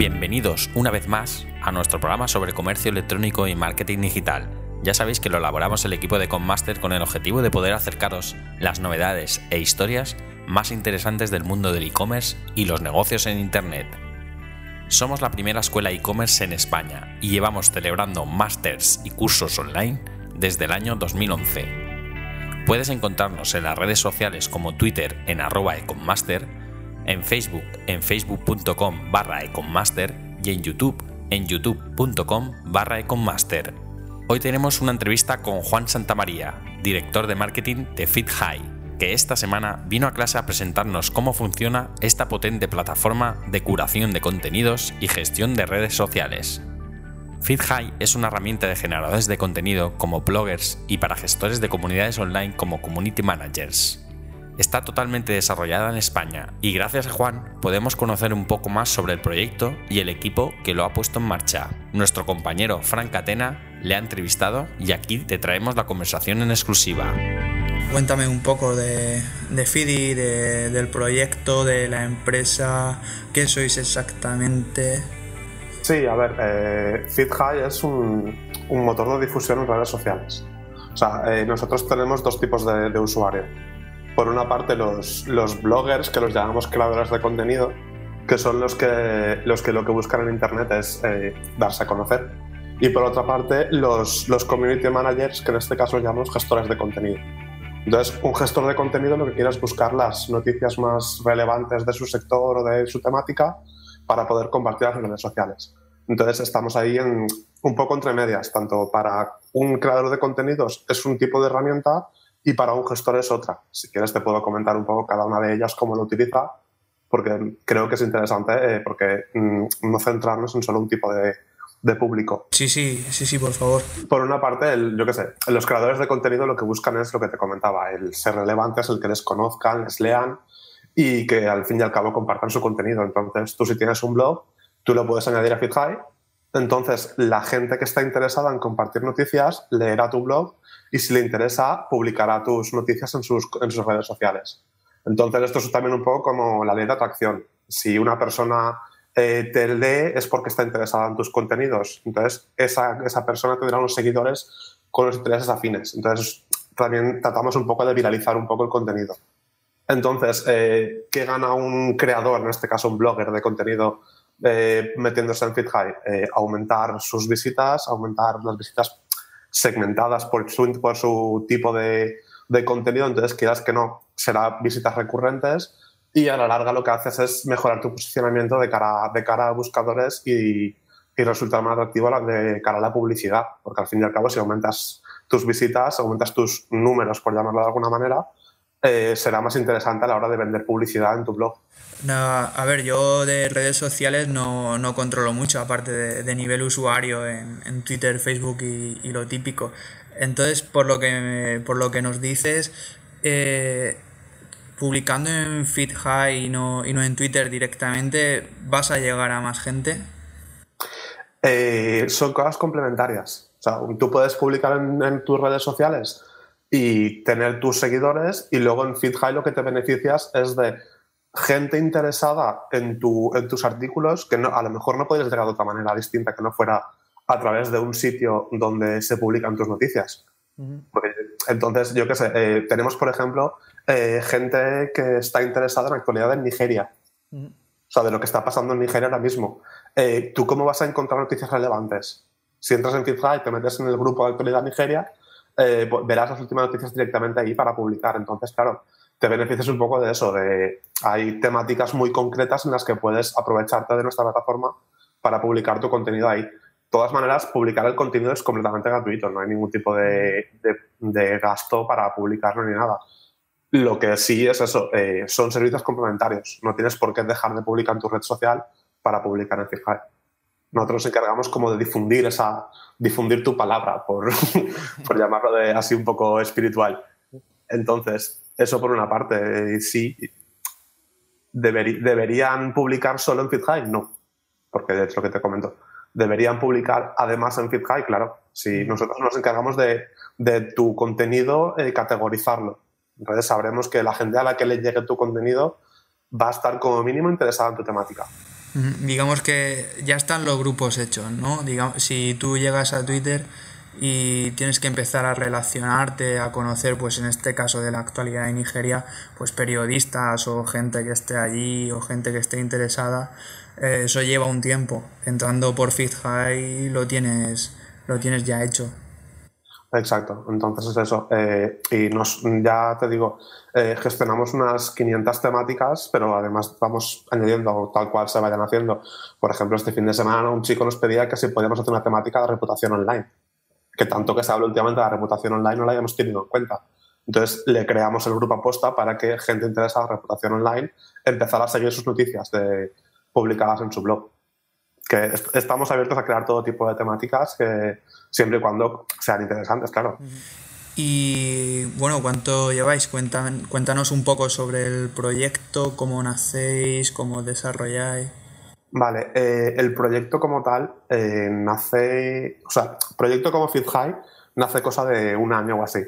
Bienvenidos una vez más a nuestro programa sobre comercio electrónico y marketing digital. Ya sabéis que lo elaboramos el equipo de Conmaster con el objetivo de poder acercaros las novedades e historias más interesantes del mundo del e-commerce y los negocios en Internet. Somos la primera escuela e-commerce en España y llevamos celebrando másters y cursos online desde el año 2011. Puedes encontrarnos en las redes sociales como Twitter en arroba econmaster, en Facebook en facebook.com barra econmaster y en YouTube en youtube.com barra econmaster. Hoy tenemos una entrevista con Juan Santamaría, director de marketing de FitHigh, que esta semana vino a clase a presentarnos cómo funciona esta potente plataforma de curación de contenidos y gestión de redes sociales. FitHigh es una herramienta de generadores de contenido como bloggers y para gestores de comunidades online como community managers. Está totalmente desarrollada en España y gracias a Juan podemos conocer un poco más sobre el proyecto y el equipo que lo ha puesto en marcha. Nuestro compañero Frank Catena le ha entrevistado y aquí te traemos la conversación en exclusiva. Cuéntame un poco de, de Fidi, del proyecto, de la empresa, qué sois exactamente. Sí, a ver, eh, FitHigh es un, un, motor de difusión en redes sociales. O sea, eh, nosotros tenemos dos tipos de, de usuario. Por una parte, los, los, bloggers, que los llamamos creadores de contenido, que son los que, los que lo que buscan en Internet es eh, darse a conocer. Y por otra parte, los, los community managers, que en este caso llamamos gestores de contenido. Entonces, un gestor de contenido lo que quiere es buscar las noticias más relevantes de su sector o de su temática para poder compartirlas en redes sociales. Entonces, estamos ahí en, un poco entre medias, tanto para un creador de contenidos es un tipo de herramienta y para un gestor es otra. Si quieres te puedo comentar un poco cada una de ellas, cómo lo utiliza, porque creo que es interesante, eh, porque mm, no centrarnos en solo un tipo de, de, público. Sí, sí, sí, sí, por favor. Por una parte, el, yo qué sé, los creadores de contenido lo que buscan es lo que te comentaba, el ser relevantes, el que les conozcan, les lean y que al fin y al cabo compartan su contenido. Entonces, tú si tienes un blog, tú lo puedes añadir a FitHigh. Entonces, la gente que está interesada en compartir noticias leerá tu blog y si le interesa, publicará tus noticias en sus, en sus redes sociales. Entonces, esto es también un poco como la ley de atracción. Si una persona eh, te lee es porque está interesada en tus contenidos. Entonces, esa, esa persona tendrá unos seguidores con los intereses afines. Entonces, también tratamos un poco de viralizar un poco el contenido. Entonces, eh, ¿qué gana un creador, en este caso un blogger de contenido, eh, metiéndose en FitHigh? Eh, aumentar sus visitas, aumentar las visitas segmentadas por su, tipo de, de contenido. Entonces, quieras que no, será visitas recurrentes y a la larga lo que haces es mejorar tu posicionamiento de cara, de cara a buscadores y, y resultar más atractivo de cara a la publicidad, porque al fin y al cabo si aumentas tus visitas, aumentas tus números, por llamarlo de alguna manera, eh, será más interesante a la hora de vender publicidad en tu blog. No, a ver, yo de redes sociales no, no controlo mucho, aparte de, de nivel usuario en, en Twitter, Facebook y, y, lo típico. Entonces, por lo que, por lo que nos dices, eh, publicando en FitHigh y no, y no en Twitter directamente, ¿vas a llegar a más gente? Eh, son cosas complementarias. O sea, tú puedes publicar en, en, tus redes sociales y tener tus seguidores y luego en FitHigh lo que te beneficias es de gente interesada en, tu, en tus artículos que no, a lo mejor no puedes llegar de otra manera distinta que no fuera a través de un sitio donde se publican tus noticias. Uh -huh. Porque, entonces, yo qué sé, eh, tenemos, por ejemplo, eh, gente que está interesada en la actualidad en Nigeria. Uh -huh. O sea, de lo que está pasando en Nigeria ahora mismo. Eh, ¿Tú cómo vas a encontrar noticias relevantes? Si entras en FitHigh y te metes en el grupo de actualidad Nigeria, eh, verás las últimas noticias directamente ahí para publicar. Entonces, claro, te beneficias un poco de eso. Hay temáticas muy concretas en las que puedes aprovecharte de nuestra plataforma para publicar tu contenido ahí. De todas maneras, publicar el contenido es completamente gratuito, no hay ningún tipo de, gasto para publicarlo ni nada. Lo que sí es eso, eh, son servicios complementarios. No tienes por qué dejar de publicar en tu red social para publicar en FitHigh. Nosotros nos encargamos como de difundir esa, difundir tu palabra, por, por llamarlo de así un poco espiritual. Entonces, eso por una parte, eh, sí. Deber, ¿Deberían publicar solo en FitHigh? No, porque de hecho lo que te comento. ¿Deberían publicar además en FitHigh? Claro. Si nosotros nos encargamos de, de tu contenido, eh, categorizarlo. Entonces sabremos que la gente a la que le llegue tu contenido va a estar como mínimo interesada en tu temática. Digamos que ya están los grupos hechos, ¿no? Digamos, si tú llegas a Twitter y tienes que empezar a relacionarte, a conocer, pues en este caso de la actualidad de Nigeria, pues periodistas o gente que esté allí o gente que esté interesada, eh, eso lleva un tiempo. Entrando por FitHigh lo tienes, lo tienes ya hecho. Exacto, entonces es eso. Eh, y nos, ya te digo, eh, gestionamos unas 500 temáticas, pero además vamos añadiendo tal cual se vayan haciendo. Por ejemplo, este fin de semana un chico nos pedía que si podíamos hacer una temática de reputación online, que tanto que se habla últimamente de la reputación online no la hayamos tenido en cuenta. Entonces le creamos el grupo aposta para que gente interesada en reputación online empezara a seguir sus noticias de, publicadas en su blog que estamos abiertos a crear todo tipo de temáticas que siempre y cuando sean interesantes, claro. Y bueno, ¿cuánto lleváis? cuéntanos un poco sobre el proyecto, cómo nacéis, cómo desarrolláis. Vale, eh, el proyecto como tal eh, nace, o sea, proyecto como FitHigh nace cosa de un año o así.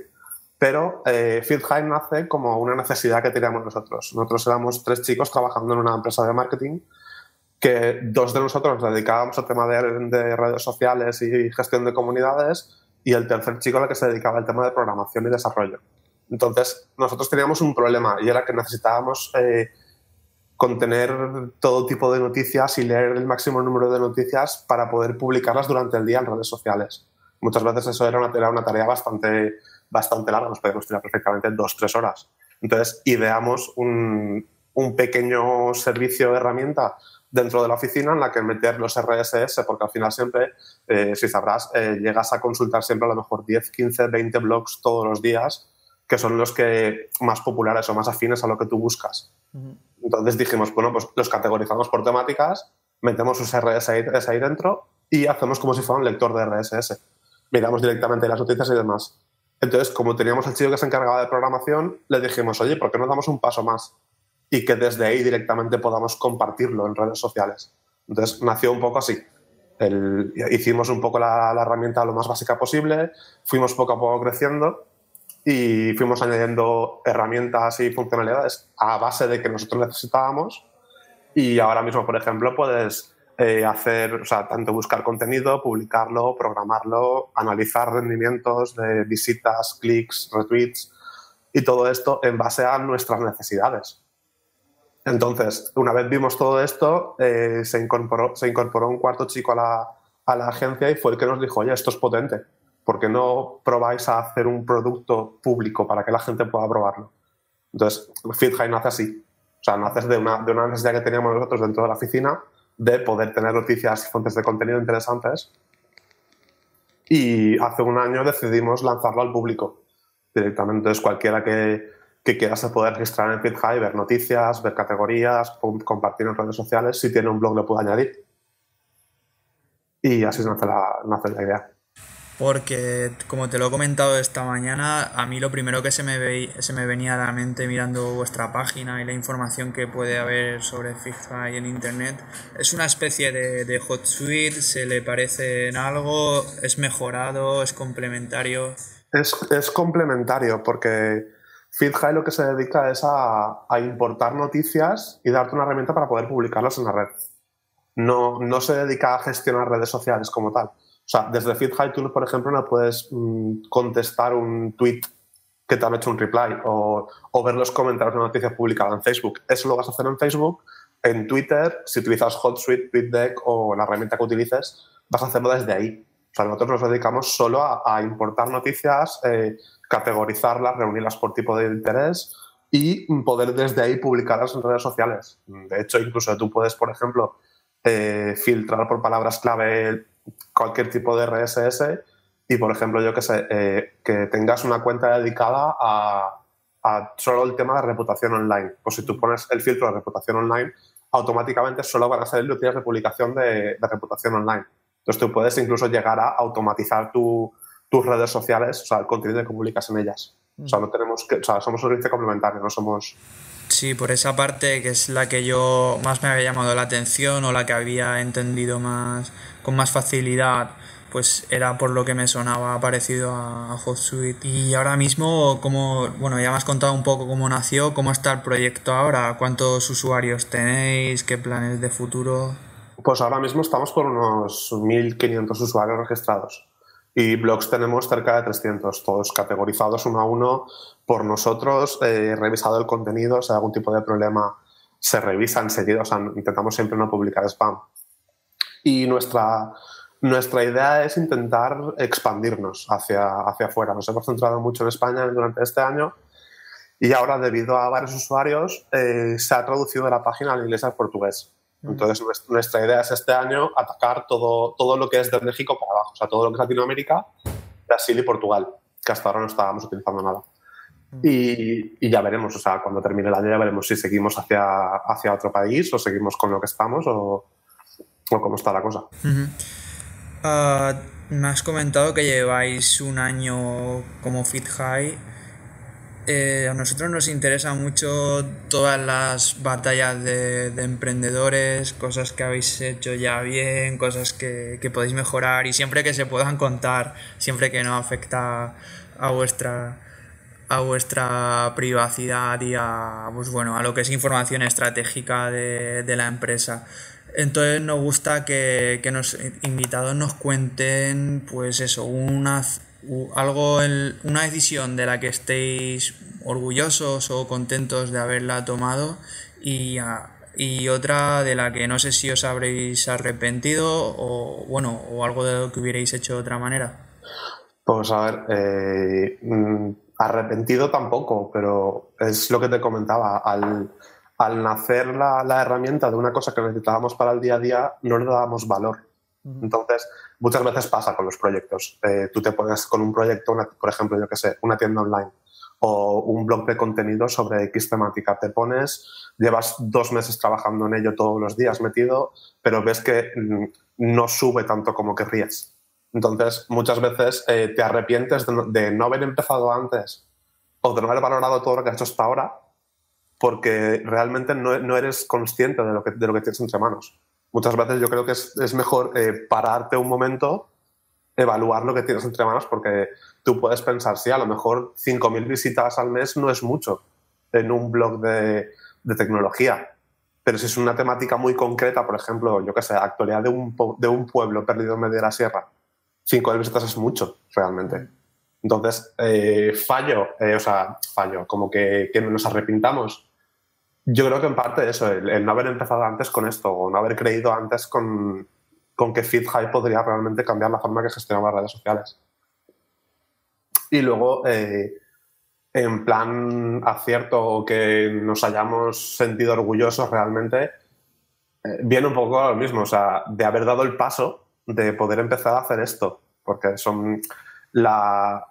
Pero eh, FitHigh nace como una necesidad que teníamos nosotros. Nosotros éramos tres chicos trabajando en una empresa de marketing que dos de nosotros nos dedicábamos al tema de, redes sociales y gestión de comunidades y el tercer chico al que se dedicaba al tema de programación y desarrollo. Entonces, nosotros teníamos un problema y era que necesitábamos eh, contener todo tipo de noticias y leer el máximo número de noticias para poder publicarlas durante el día en redes sociales. Muchas veces eso era una, era una tarea bastante, bastante larga, nos podíamos tirar perfectamente dos, tres horas. Entonces, ideamos un, un pequeño servicio de herramienta dentro de la oficina en la que meter los RSS, porque al final siempre, eh, si sabrás, eh, llegas a consultar siempre a lo mejor 10, 15, 20 blogs todos los días, que son los que más populares o más afines a lo que tú buscas. Entonces dijimos, bueno, pues los categorizamos por temáticas, metemos sus RSS ahí dentro y hacemos como si fuera un lector de RSS. Miramos directamente las noticias y demás. Entonces, como teníamos el chico que se encargaba de programación, le dijimos, oye, ¿por qué no damos un paso más? Y que desde ahí directamente podamos compartirlo en redes sociales. Entonces nació un poco así. hicimos un poco la, herramienta lo más básica posible, fuimos poco a poco creciendo y fuimos añadiendo herramientas y funcionalidades a base de que nosotros necesitábamos. Y ahora mismo, por ejemplo, puedes eh, hacer, o sea, tanto buscar contenido, publicarlo, programarlo, analizar rendimientos de visitas, clics, retweets y todo esto en base a nuestras necesidades. Entonces, una vez vimos todo esto, eh, se, incorporó, un cuarto chico a la, a la agencia y fue el que nos dijo, oye, esto es potente, ¿por qué no probáis a hacer un producto público para que la gente pueda probarlo? Entonces, FitHigh nace así. O sea, nace de una, de una necesidad que teníamos nosotros dentro de la oficina de poder tener noticias y fuentes de contenido interesantes. Y hace un año decidimos lanzarlo al público directamente. Entonces, cualquiera que, que quieras poder registrar en FitHigh, ver noticias, ver categorías, compartir en redes sociales. Si tiene un blog lo puedo añadir. Y así nace la, nace la idea. Porque, como te lo he comentado esta mañana, a mí lo primero que se me, se me venía a la mente mirando vuestra página y la información que puede haber sobre FitHigh en Internet es una especie de, de hot suite, se le parece en algo, es mejorado, es complementario. Es, es complementario porque FeedHigh lo que se dedica es a, importar noticias y darte una herramienta para poder publicarlas en la red. No, no se dedica a gestionar redes sociales como tal. O sea, desde FeedHigh tú, por ejemplo, no puedes mm, contestar un tweet que te han hecho un reply o, o ver los comentarios de una noticia publicada en Facebook. Eso lo vas a hacer en Facebook. En Twitter, si utilizas HotSuite, TweetDeck o la herramienta que utilices, vas a hacerlo desde ahí. O sea, nosotros nos dedicamos solo a, importar noticias, eh, categorizarlas, reunirlas por tipo de interés y poder desde ahí publicarlas en redes sociales. De hecho, incluso tú puedes, por ejemplo, eh, filtrar por palabras clave cualquier tipo de RSS y, por ejemplo, yo que sé, eh, que tengas una cuenta dedicada a, solo el tema de reputación online. Pues si tú pones el filtro de reputación online, automáticamente solo van a salir noticias de publicación de reputación online. Entonces tú puedes incluso llegar a automatizar tu, tus redes sociales, o sea, el contenido que publicas en ellas. O sea, no tenemos que, o sea, somos un servicio complementario, no somos... Sí, por esa parte que es la que yo más me había llamado la atención o la que había entendido más con más facilidad pues era por lo que me sonaba parecido a, HotSuite. Y ahora mismo, como, bueno, ya me has contado un poco cómo nació, cómo está el proyecto ahora, cuántos usuarios tenéis, qué planes de futuro. Pues ahora mismo estamos por unos 1.500 usuarios registrados y blogs tenemos cerca de 300, todos categorizados uno a uno por nosotros, eh, revisado el contenido, si hay algún tipo de problema se revisa enseguida, o sea, intentamos siempre no publicar spam. Y nuestra, nuestra idea es intentar expandirnos hacia, hacia afuera. Nos hemos centrado mucho en España durante este año y ahora, debido a varios usuarios, eh, se ha traducido la página al inglés al portugués. Entonces, nuestra idea es este año atacar todo, todo lo que es de México para abajo, o sea, todo lo que es Latinoamérica, Brasil y Portugal, que hasta ahora no estábamos utilizando nada. Y, y, ya veremos, o sea, cuando termine el año ya veremos si seguimos hacia, hacia otro país o seguimos con lo que estamos o, o cómo está la cosa. Ah, me has comentado que lleváis un año como Fit High. Eh, a nosotros nos interesa mucho todas las batallas de, emprendedores, cosas que habéis hecho ya bien, cosas que, que, podéis mejorar y siempre que se puedan contar, siempre que no afecta a vuestra a vuestra privacidad y a pues bueno a lo que es información estratégica de, de la empresa. Entonces nos gusta que, que los invitados nos cuenten, pues eso, una, algo, una decisión de la que estéis orgullosos o contentos de haberla tomado y, y otra de la que no sé si os habréis arrepentido o bueno, o algo de lo que hubierais hecho de otra manera. Pues a ver, eh, mm, arrepentido tampoco, pero es lo que te comentaba. Al, al nacer la, la, herramienta de una cosa que necesitábamos para el día a día, no le dábamos valor. Entonces, muchas veces pasa con los proyectos. Eh, tú te pones con un proyecto, por ejemplo, yo que sé, una tienda online o un blog de contenido sobre X temática. Te pones, llevas dos meses trabajando en ello todos los días metido, pero ves que mm, no sube tanto como querrías. Entonces, muchas veces eh, te arrepientes de no, haber empezado antes o de no haber valorado todo lo que has hecho hasta ahora porque realmente no, eres consciente de lo que tienes entre manos. Muchas veces yo creo que es, es mejor eh, pararte un momento, evaluar lo que tienes entre manos, porque tú puedes pensar, sí, a lo mejor 5.000 visitas al mes no es mucho en un blog de, de, tecnología. Pero si es una temática muy concreta, por ejemplo, yo qué sé, actualidad de un, de un pueblo perdido en medio de la sierra, 5.000 visitas es mucho, realmente. Entonces, eh, fallo, eh, o sea, fallo, como que, que nos arrepintamos yo creo que en parte eso, el, no haber empezado antes con esto o no haber creído antes con, con que FitHigh podría realmente cambiar la forma que gestionamos las redes sociales. Y luego, eh, en plan acierto o que nos hayamos sentido orgullosos realmente, eh, viene un poco a lo mismo, o sea, de haber dado el paso de poder empezar a hacer esto, porque son la,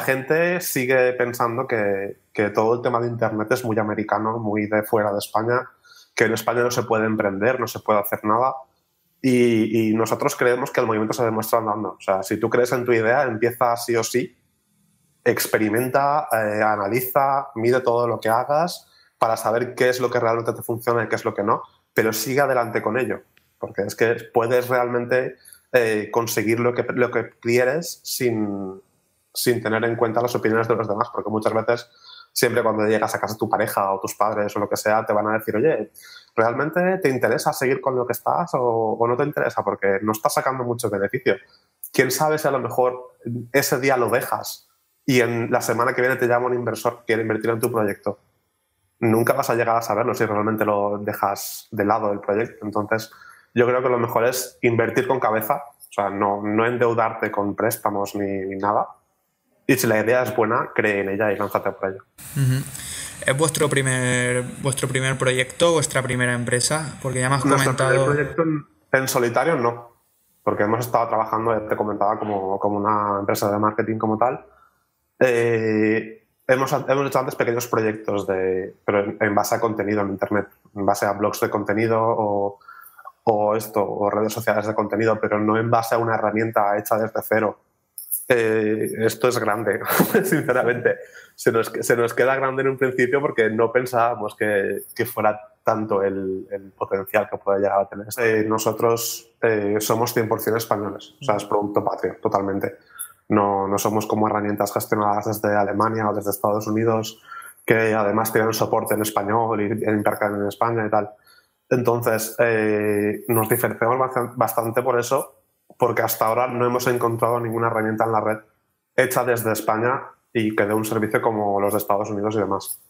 gente sigue pensando que, todo el tema de Internet es muy americano, muy de fuera de España, que en España no se puede emprender, no se puede hacer nada. Y, y, nosotros creemos que el movimiento se demuestra andando. O sea, si tú crees en tu idea, empieza sí o sí, experimenta, eh, analiza, mide todo lo que hagas para saber qué es lo que realmente te funciona y qué es lo que no, pero sigue adelante con ello, porque es que puedes realmente eh, conseguir lo que, lo que quieres sin, sin tener en cuenta las opiniones de los demás, porque muchas veces siempre cuando llegas a casa tu pareja o tus padres o lo que sea, te van a decir, oye, ¿realmente te interesa seguir con lo que estás o, no te interesa? Porque no estás sacando mucho beneficio. ¿Quién sabe si a lo mejor ese día lo dejas y en la semana que viene te llama un inversor que quiere invertir en tu proyecto? Nunca vas a llegar a saberlo si realmente lo dejas de lado el proyecto. Entonces, yo creo que lo mejor es invertir con cabeza, o sea, no, no endeudarte con préstamos ni, nada. Y si la idea es buena, cree en ella y lánzate por ello. ¿Es vuestro primer, vuestro primer proyecto, vuestra primera empresa? Porque ya me has Nuestro comentado. Primer proyecto en, solitario no, porque hemos estado trabajando, te comentaba, como, como una empresa de marketing como tal. Eh, hemos, hemos, hecho antes pequeños proyectos, de, pero en, en, base a contenido en Internet, en base a blogs de contenido o o esto, o redes sociales de contenido, pero no en base a una herramienta hecha desde cero eh, esto es grande, sinceramente. Se nos, se nos, queda grande en un principio porque no pensábamos que, que fuera tanto el, el, potencial que puede llegar a tener. Eh, nosotros eh, somos 100% españoles, o sea, es producto patrio, totalmente. No, no somos como herramientas gestionadas desde Alemania o desde Estados Unidos, que además tienen soporte en español y intercambio en España y tal. Entonces, eh, nos diferenciamos bastante por eso, porque hasta ahora no hemos encontrado ninguna herramienta en la red hecha desde España y que dé un servicio como los de Estados Unidos y demás.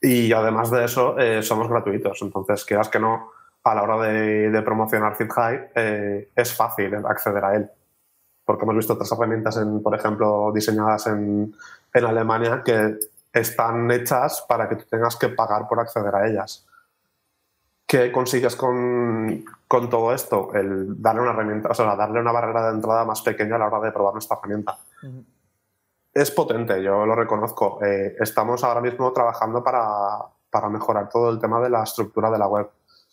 Y además de eso, eh, somos gratuitos. Entonces, quieras que no, a la hora de, promocionar FitHigh, eh, es fácil acceder a él. Porque hemos visto otras herramientas, en, por ejemplo, diseñadas en, en Alemania que están hechas para que tú tengas que pagar por acceder a ellas. ¿Qué consigues con, con, todo esto? El darle una herramienta, o sea, darle una barrera de entrada más pequeña a la hora de probar nuestra herramienta. Es potente, yo lo reconozco. Eh, estamos ahora mismo trabajando para, para, mejorar todo el tema de la estructura de la web,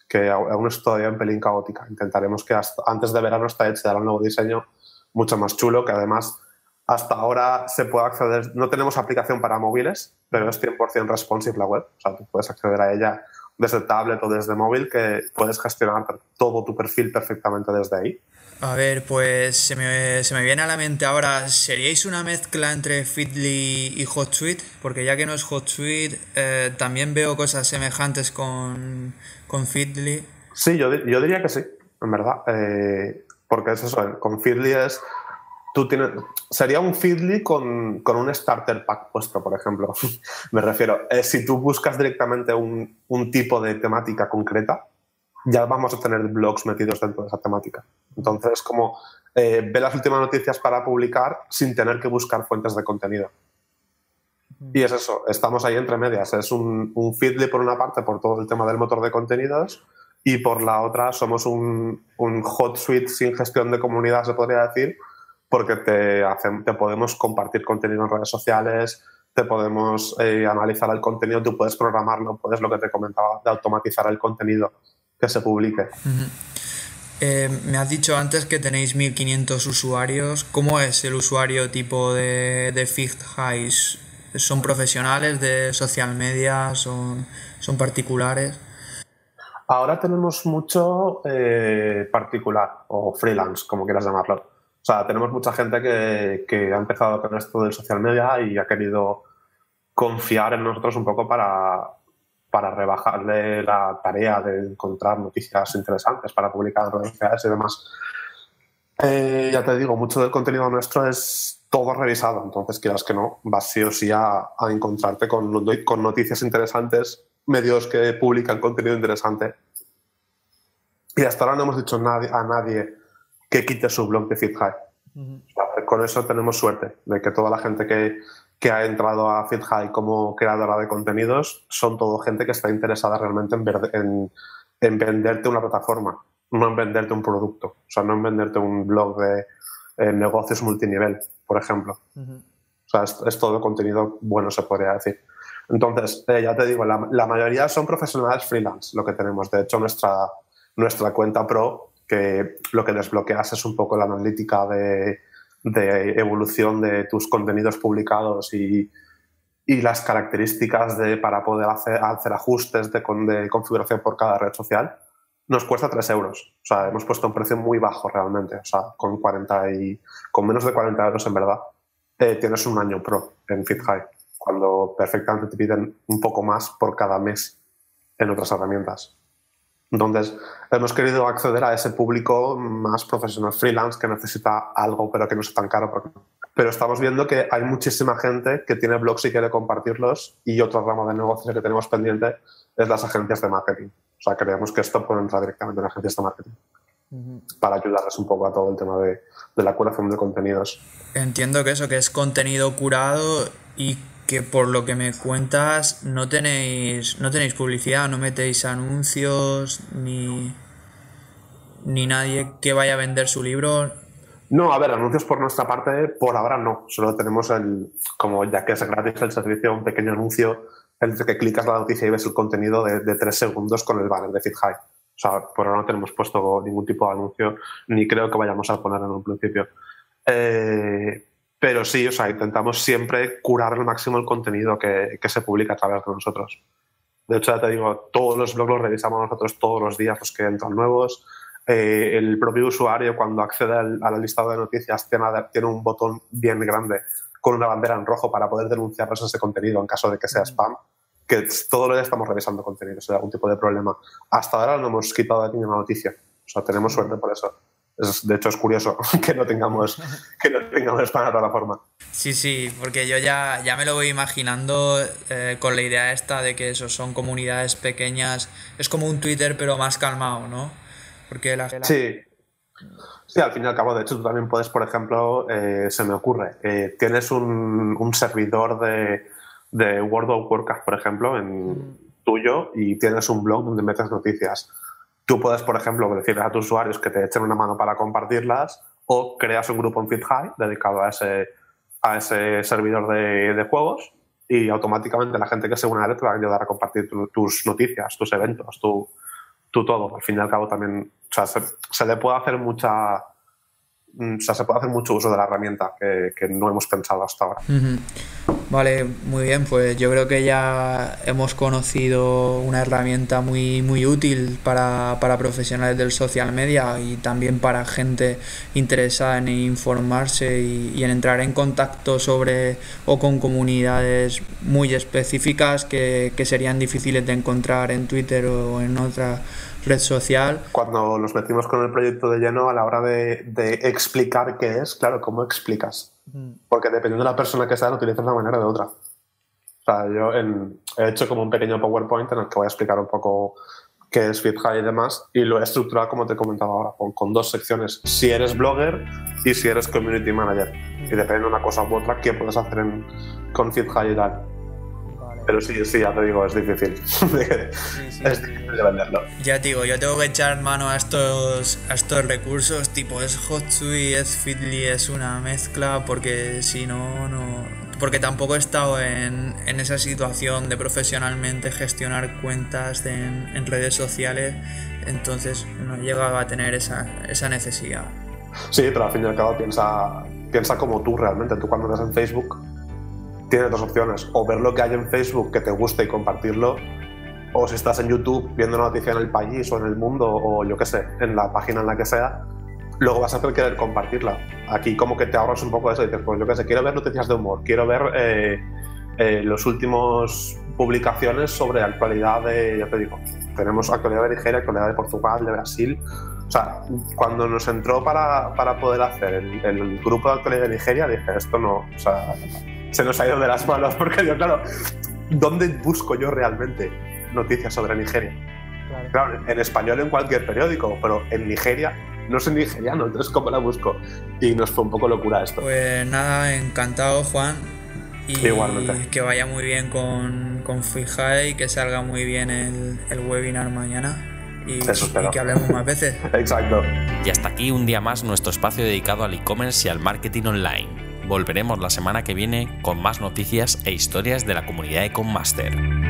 que aún es todavía un pelín caótica. Intentaremos que antes de verano está hecho, dar un nuevo diseño mucho más chulo, que además hasta ahora se puede acceder, no tenemos aplicación para móviles, pero es 100% responsive la web, o sea, tú puedes acceder a ella desde tablet o desde móvil que puedes gestionar todo tu perfil perfectamente desde ahí. A ver, pues se me, se me viene a la mente ahora, ¿seríais una mezcla entre Feedly y HotSuite? Porque ya que no es HotSuite, eh, también veo cosas semejantes con, con Feedly. Sí, yo, yo diría que sí, en verdad. Eh, porque es eso, con Feedly es tú tienes, sería un Feedly con, con, un starter pack puesto, por ejemplo. Me refiero, eh, si tú buscas directamente un, un, tipo de temática concreta, ya vamos a tener blogs metidos dentro de esa temática. Entonces, como eh, ve las últimas noticias para publicar sin tener que buscar fuentes de contenido. Y es eso, estamos ahí entre medias. Es un, un Feedly por una parte por todo el tema del motor de contenidos y por la otra somos un, un hot suite sin gestión de comunidad, se podría decir, porque te, te podemos compartir contenido en redes sociales, te podemos eh, analizar el contenido, tú puedes programarlo, puedes lo que te comentaba, de automatizar el contenido que se publique. Eh, me has dicho antes que tenéis 1500 usuarios. ¿Cómo es el usuario tipo de, de Highs? ¿Son profesionales de social media? ¿Son, son particulares? Ahora tenemos mucho eh, particular o freelance, como quieras llamarlo. Sea, tenemos mucha gente que, que, ha empezado con esto del social media y ha querido confiar en nosotros un poco para, para rebajarle la tarea de encontrar noticias interesantes para publicar en redes sociales y demás. Eh, ya te digo, mucho del contenido nuestro es todo revisado, entonces quieras que no, vas sí o sí a, a encontrarte con, con noticias interesantes, medios que publican contenido interesante. Y hasta ahora no hemos dicho nadie, a nadie que quite su blog de FitHigh. Con eso tenemos suerte de que toda la gente que, que ha entrado a FitHigh como creadora de contenidos son todo gente que está interesada realmente en, en, en, venderte una plataforma, no en venderte un producto, o sea, no en venderte un blog de eh, negocios multinivel, por ejemplo. O sea, es, todo contenido bueno, se podría decir. Entonces, eh, ya te digo, la, la, mayoría son profesionales freelance, lo que tenemos. De hecho, nuestra, nuestra cuenta pro que lo que desbloqueas es un poco la analítica de, evolución de tus contenidos publicados y, las características de, para poder hacer, hacer ajustes de, configuración por cada red social, nos cuesta 3 euros. O sea, hemos puesto un precio muy bajo realmente. O sea, con, 40 y, con menos de 40 euros en verdad, eh, tienes un año pro en FitHigh, cuando perfectamente te piden un poco más por cada mes en otras herramientas. Entonces, hemos querido acceder a ese público más profesional freelance que necesita algo, pero que no es tan caro. Pero estamos viendo que hay muchísima gente que tiene blogs y quiere compartirlos y otro ramo de negocio que tenemos pendiente es las agencias de marketing. O sea, creemos que esto puede entrar directamente en agencias de marketing para ayudarles un poco a todo el tema de, de la curación de contenidos. Entiendo que eso, que es contenido curado y que por lo que me cuentas no tenéis no tenéis publicidad, no metéis anuncios ni ni nadie que vaya a vender su libro. No, a ver, anuncios por nuestra parte por ahora no, solo tenemos el como ya que es gratis el servicio un pequeño anuncio el que clicas la noticia y ves el contenido de, de tres segundos con el banner de FitHigh. O sea, por ahora no tenemos puesto ningún tipo de anuncio, ni creo que vayamos a poner en un principio. Eh, pero sí, o sea, intentamos siempre curar al máximo el contenido que, se publica a través de nosotros. De hecho, ya te digo, todos los blogs los revisamos nosotros todos los días, los que entran nuevos. Eh, el propio usuario, cuando accede al, a la lista de noticias, tiene, tiene, un botón bien grande con una bandera en rojo para poder denunciarnos ese contenido en caso de que sea spam. Que todo lo día estamos revisando contenido, si hay algún tipo de problema. Hasta ahora no hemos quitado de ninguna noticia. O sea, tenemos suerte por eso de hecho, es curioso que no tengamos, que no tengamos para la plataforma. Sí, sí, porque yo ya, ya me lo voy imaginando eh, con la idea esta de que eso son comunidades pequeñas. Es como un Twitter, pero más calmado, ¿no? Porque la... Sí. Sí, al fin y al cabo, de hecho, tú también puedes, por ejemplo, eh, se me ocurre, eh, tienes un, un servidor de, de, World of Warcraft, por ejemplo, en mm. tuyo, y tienes un blog donde metes noticias Tú puedes, por ejemplo, decirles a tus usuarios que te echen una mano para compartirlas o creas un grupo en FitHigh dedicado a ese, a ese servidor de, juegos y automáticamente la gente que se une a él te va a ayudar a compartir tus noticias, tus eventos, tu, todo. Al fin y al cabo también se, le puede hacer mucha... Mm, se puede hacer mucho uso de la herramienta que no hemos pensado hasta ahora. Vale, muy bien, pues yo creo que ya hemos conocido una herramienta muy, muy útil para, profesionales del social media y también para gente interesada en informarse y, en entrar en contacto sobre o con comunidades muy específicas que, serían difíciles de encontrar en Twitter o en otra red social. Cuando nos metimos con el proyecto de lleno, a la hora de, de explicar qué es, claro, ¿cómo explicas? Porque dependiendo de la persona que sea, lo utilizas de una manera o de otra. O sea, yo he hecho como un pequeño PowerPoint en el que voy a explicar un poco qué es FitHigh y demás, y lo he estructurado como te he comentado ahora, con, dos secciones. Si eres blogger y si eres community manager. Y depende de una cosa u otra, qué puedes hacer en, con FitHigh y tal. Pero sí, sí, ya te digo, es difícil. es difícil de venderlo. Ya te digo, yo tengo que echar mano a estos, a estos recursos, tipo es Hotsui, es Fitly, es una mezcla, porque si no, no. Porque tampoco he estado en, en esa situación de profesionalmente gestionar cuentas en, en, redes sociales, entonces no he llegado a tener esa, esa necesidad. Sí, pero al fin y al cabo piensa, piensa como tú realmente. Tú cuando estás en Facebook tienes dos opciones, o ver lo que hay en Facebook que te guste y compartirlo, o si estás en YouTube viendo una noticia en el país o en el mundo o yo qué sé, en la página en la que sea, luego vas a querer compartirla. Aquí como que te ahorras un poco de eso y dices, pues yo qué sé, quiero ver noticias de humor, quiero ver eh, eh, los últimos publicaciones sobre actualidad de, ya te digo, tenemos actualidad de Nigeria, actualidad de Portugal, de Brasil. O sea, cuando nos entró para, para poder hacer el, el, grupo de actualidad de Nigeria, dije, esto no, o sea, se nos ha ido de las manos, porque yo, claro, ¿dónde busco yo realmente noticias sobre Nigeria? Claro. en español en cualquier periódico, pero en Nigeria no sé nigeriano, entonces ¿cómo la busco? Y nos fue un poco locura esto. Pues nada, encantado Juan. Y Igualmente. que vaya muy bien con, con Fija y que salga muy bien el, el webinar mañana. Y, y, que hablemos más veces. Exacto. Y hasta aquí un día más nuestro espacio dedicado al e-commerce y al marketing online volveremos la semana que viene con más noticias e historias de la comunidad de Conmaster.